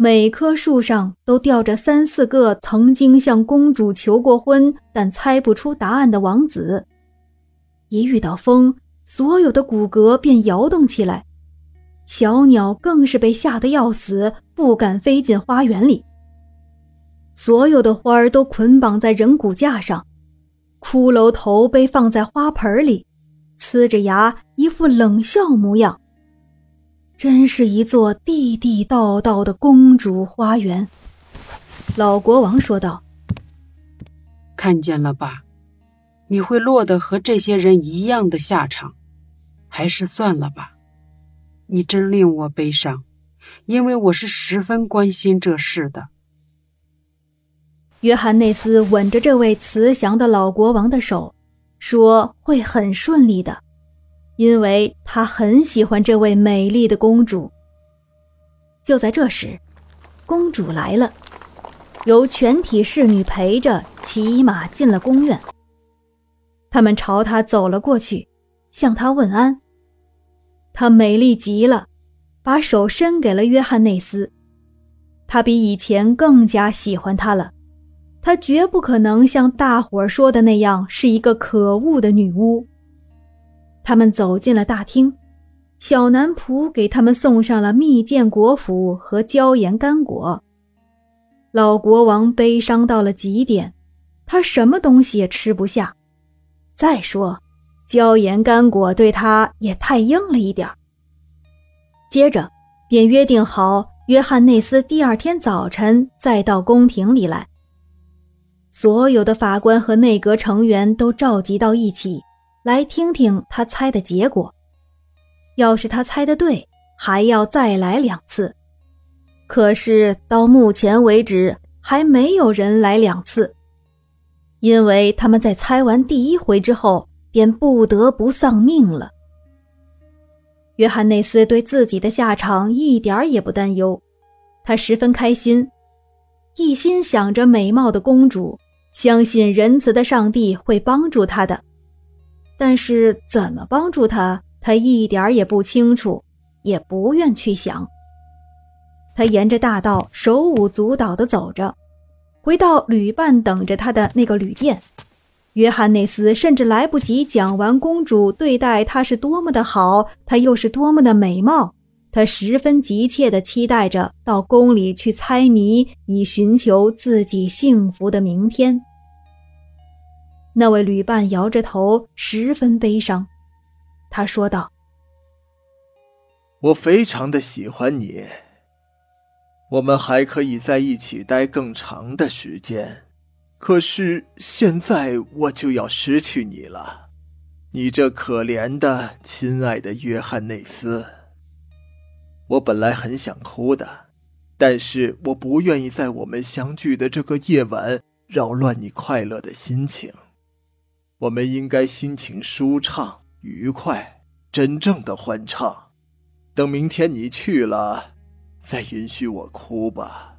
每棵树上都吊着三四个曾经向公主求过婚但猜不出答案的王子。一遇到风，所有的骨骼便摇动起来，小鸟更是被吓得要死，不敢飞进花园里。所有的花儿都捆绑在人骨架上，骷髅头被放在花盆里，呲着牙，一副冷笑模样。真是一座地地道道的公主花园。老国王说道：“看见了吧，你会落得和这些人一样的下场，还是算了吧。你真令我悲伤，因为我是十分关心这事的。”约翰内斯吻着这位慈祥的老国王的手，说：“会很顺利的。”因为他很喜欢这位美丽的公主。就在这时，公主来了，由全体侍女陪着，骑马进了宫院。他们朝她走了过去，向她问安。她美丽极了，把手伸给了约翰内斯。他比以前更加喜欢她了。她绝不可能像大伙儿说的那样是一个可恶的女巫。他们走进了大厅，小男仆给他们送上了蜜饯果脯和椒盐干果。老国王悲伤到了极点，他什么东西也吃不下。再说，椒盐干果对他也太硬了一点接着，便约定好约翰内斯第二天早晨再到宫廷里来。所有的法官和内阁成员都召集到一起。来听听他猜的结果，要是他猜的对，还要再来两次。可是到目前为止，还没有人来两次，因为他们在猜完第一回之后，便不得不丧命了。约翰内斯对自己的下场一点也不担忧，他十分开心，一心想着美貌的公主，相信仁慈的上帝会帮助他的。但是怎么帮助他，他一点儿也不清楚，也不愿去想。他沿着大道手舞足蹈地走着，回到旅伴等着他的那个旅店。约翰内斯甚至来不及讲完公主对待他是多么的好，她又是多么的美貌，他十分急切地期待着到宫里去猜谜，以寻求自己幸福的明天。那位旅伴摇着头，十分悲伤。他说道：“我非常的喜欢你，我们还可以在一起待更长的时间。可是现在我就要失去你了，你这可怜的、亲爱的约翰内斯。我本来很想哭的，但是我不愿意在我们相聚的这个夜晚扰乱你快乐的心情。”我们应该心情舒畅、愉快，真正的欢畅。等明天你去了，再允许我哭吧。